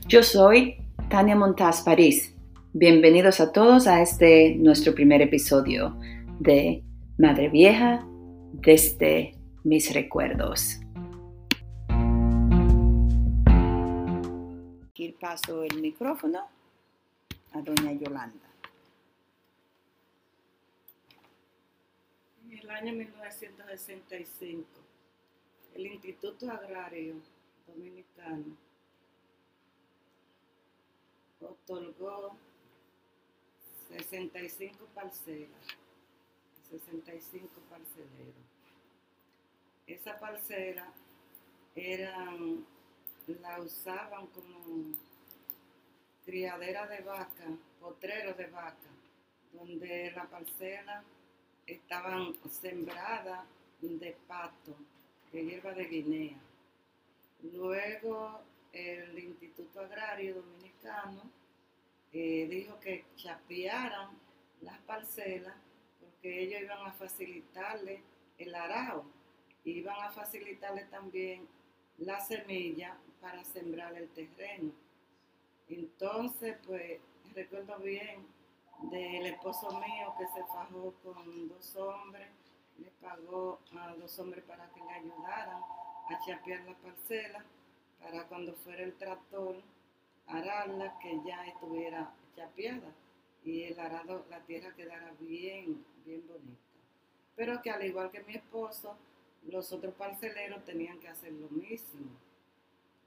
Yo soy Tania Montaz París. Bienvenidos a todos a este nuestro primer episodio de Madre Vieja desde mis recuerdos. Aquí paso el micrófono a doña Yolanda. En el año 1965, el Instituto Agrario Dominicano otorgó 65 parcelas, 65 parceleros. Esa parcela eran, la usaban como criadera de vaca, potrero de vaca, donde la parcela estaban sembradas de pato, de hierba de Guinea. Luego el Instituto Agrario Dominicano eh, dijo que chapearan las parcelas porque ellos iban a facilitarle el arao, iban a facilitarle también la semilla para sembrar el terreno. Entonces, pues recuerdo bien del esposo mío que se fajó con dos hombres, le pagó a dos hombres para que le ayudaran a chapear la parcela para cuando fuera el tractor ararla que ya estuviera chapeada y el arado, la tierra quedara bien, bien bonita. Pero que al igual que mi esposo, los otros parceleros tenían que hacer lo mismo.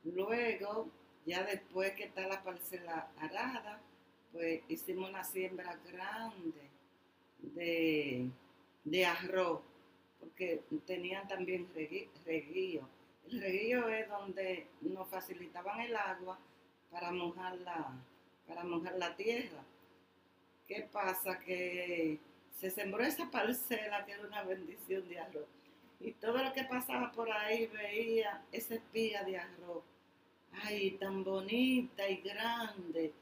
Luego, ya después que está la parcela arada, pues hicimos una siembra grande de, de arroz, porque tenían también reguío el reguillo es donde nos facilitaban el agua para mojar la, para mojar la tierra. ¿Qué pasa? Que se sembró esa parcela que era una bendición de arroz. Y todo lo que pasaba por ahí veía esa espiga de arroz. Ay, tan bonita y grande.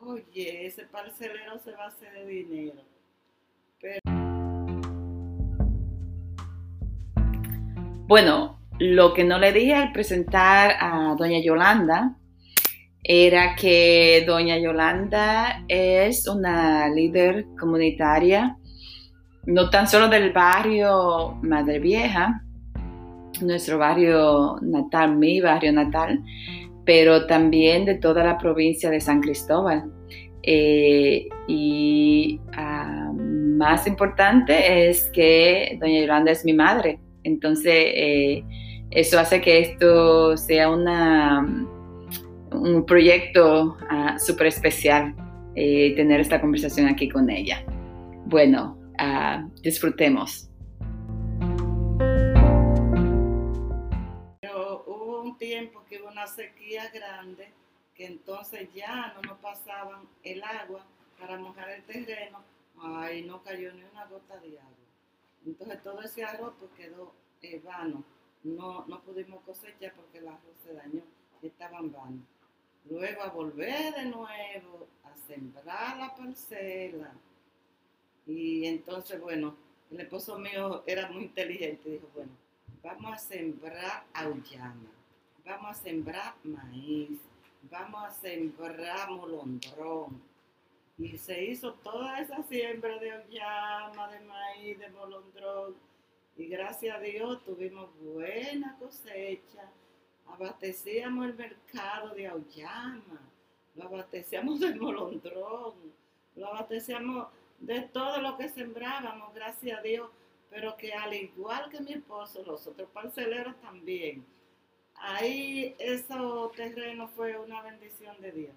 Oye, ese parcelero se va a hacer de dinero. Bueno, lo que no le dije al presentar a doña Yolanda era que doña Yolanda es una líder comunitaria, no tan solo del barrio Madre Vieja, nuestro barrio natal, mi barrio natal, pero también de toda la provincia de San Cristóbal. Eh, y ah, más importante es que doña Yolanda es mi madre. Entonces, eh, eso hace que esto sea una, un proyecto uh, súper especial, eh, tener esta conversación aquí con ella. Bueno, uh, disfrutemos. Pero hubo un tiempo que hubo una sequía grande, que entonces ya no nos pasaban el agua para mojar el terreno, ay, no cayó ni una gota de agua. Entonces todo ese arroz quedó eh, vano no, no pudimos cosechar porque el arroz se dañó, estaban vanos. Luego a volver de nuevo a sembrar la parcela. Y entonces, bueno, el esposo mío era muy inteligente, dijo, bueno, vamos a sembrar auyama, vamos a sembrar maíz, vamos a sembrar molondrón. Y se hizo toda esa siembra de auyama, de maíz, de molondrón y gracias a Dios tuvimos buena cosecha. Abastecíamos el mercado de Auyama, lo abastecíamos de molondrón, lo abastecíamos de todo lo que sembrábamos, gracias a Dios. Pero que al igual que mi esposo, los otros parceleros también, ahí ese terreno fue una bendición de Dios,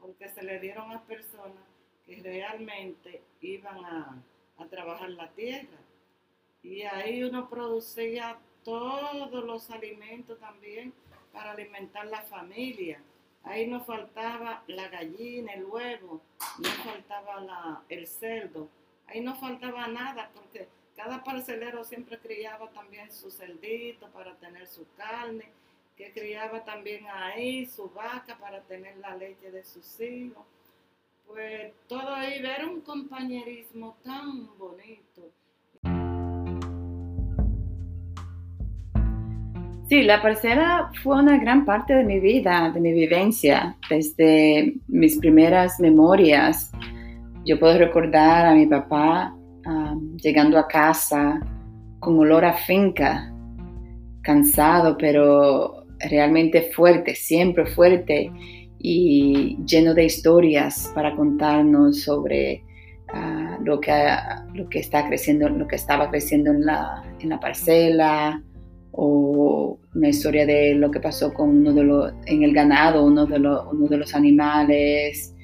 porque se le dieron a personas que realmente iban a, a trabajar la tierra y ahí uno producía todos los alimentos también para alimentar la familia. Ahí no faltaba la gallina, el huevo, no faltaba el cerdo, ahí no faltaba nada porque cada parcelero siempre criaba también su cerdito para tener su carne, que criaba también ahí su vaca para tener la leche de sus hijos. Pues todo ahí era un compañerismo tan bonito Sí, la parcela fue una gran parte de mi vida, de mi vivencia, desde mis primeras memorias. Yo puedo recordar a mi papá llegando a casa con olor a finca, cansado, pero realmente fuerte, siempre fuerte y lleno de historias para contarnos sobre ah, lo, que, lo que está creciendo, lo que estaba creciendo en la, en la parcela o una historia de lo que pasó con uno de los, en el ganado, uno de, los, uno de los animales,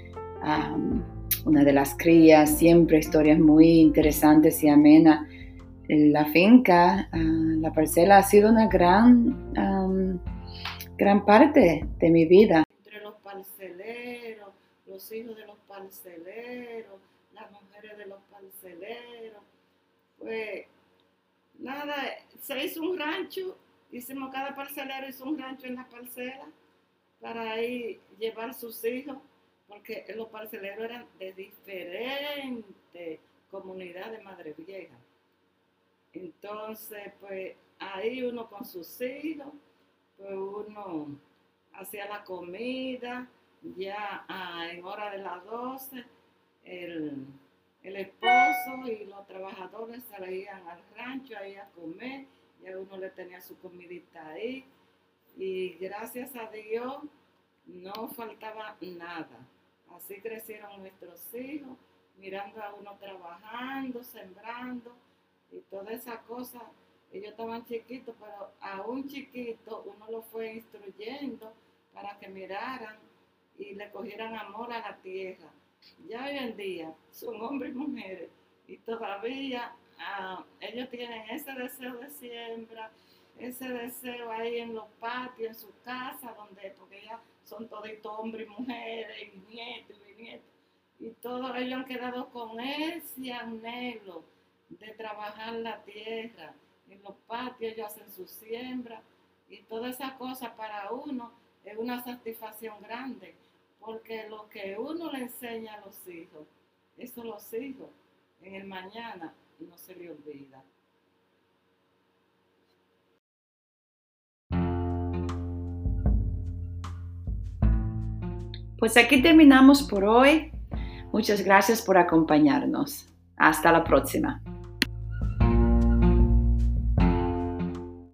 una de las crías, siempre historias muy interesantes y amenas. La finca, ah, la parcela ha sido una gran, gran parte de mi vida parceleros, los hijos de los parceleros, las mujeres de los parceleros. Pues nada, se hizo un rancho, hicimos cada parcelero hizo un rancho en la parcela para ahí llevar sus hijos, porque los parceleros eran de diferentes comunidades de Madre Vieja. Entonces, pues ahí uno con sus hijos, pues uno hacía la comida, ya ah, en hora de las 12, el, esposo y los trabajadores salían al rancho ahí a comer, ya uno le tenía su comidita ahí, y gracias a Dios no faltaba nada. Así crecieron nuestros hijos, mirando a uno trabajando, sembrando y toda esa cosa. Ellos estaban chiquitos, pero a un chiquito uno lo fue instruyendo para que miraran y le cogieran amor a la tierra. Ya hoy en día son hombres y mujeres y todavía ah, ellos tienen ese deseo de siembra, ese deseo ahí en los patios, en su casa, donde, porque ya son toditos hombres y mujeres, y nietos y nietos, y todos ellos han quedado con ese anhelo de trabajar la tierra. En los patios ellos hacen su siembra y toda esa cosa para uno es una satisfacción grande, porque lo que uno le enseña a los hijos, eso los hijos en el mañana no se le olvida. Pues aquí terminamos por hoy. Muchas gracias por acompañarnos. Hasta la próxima.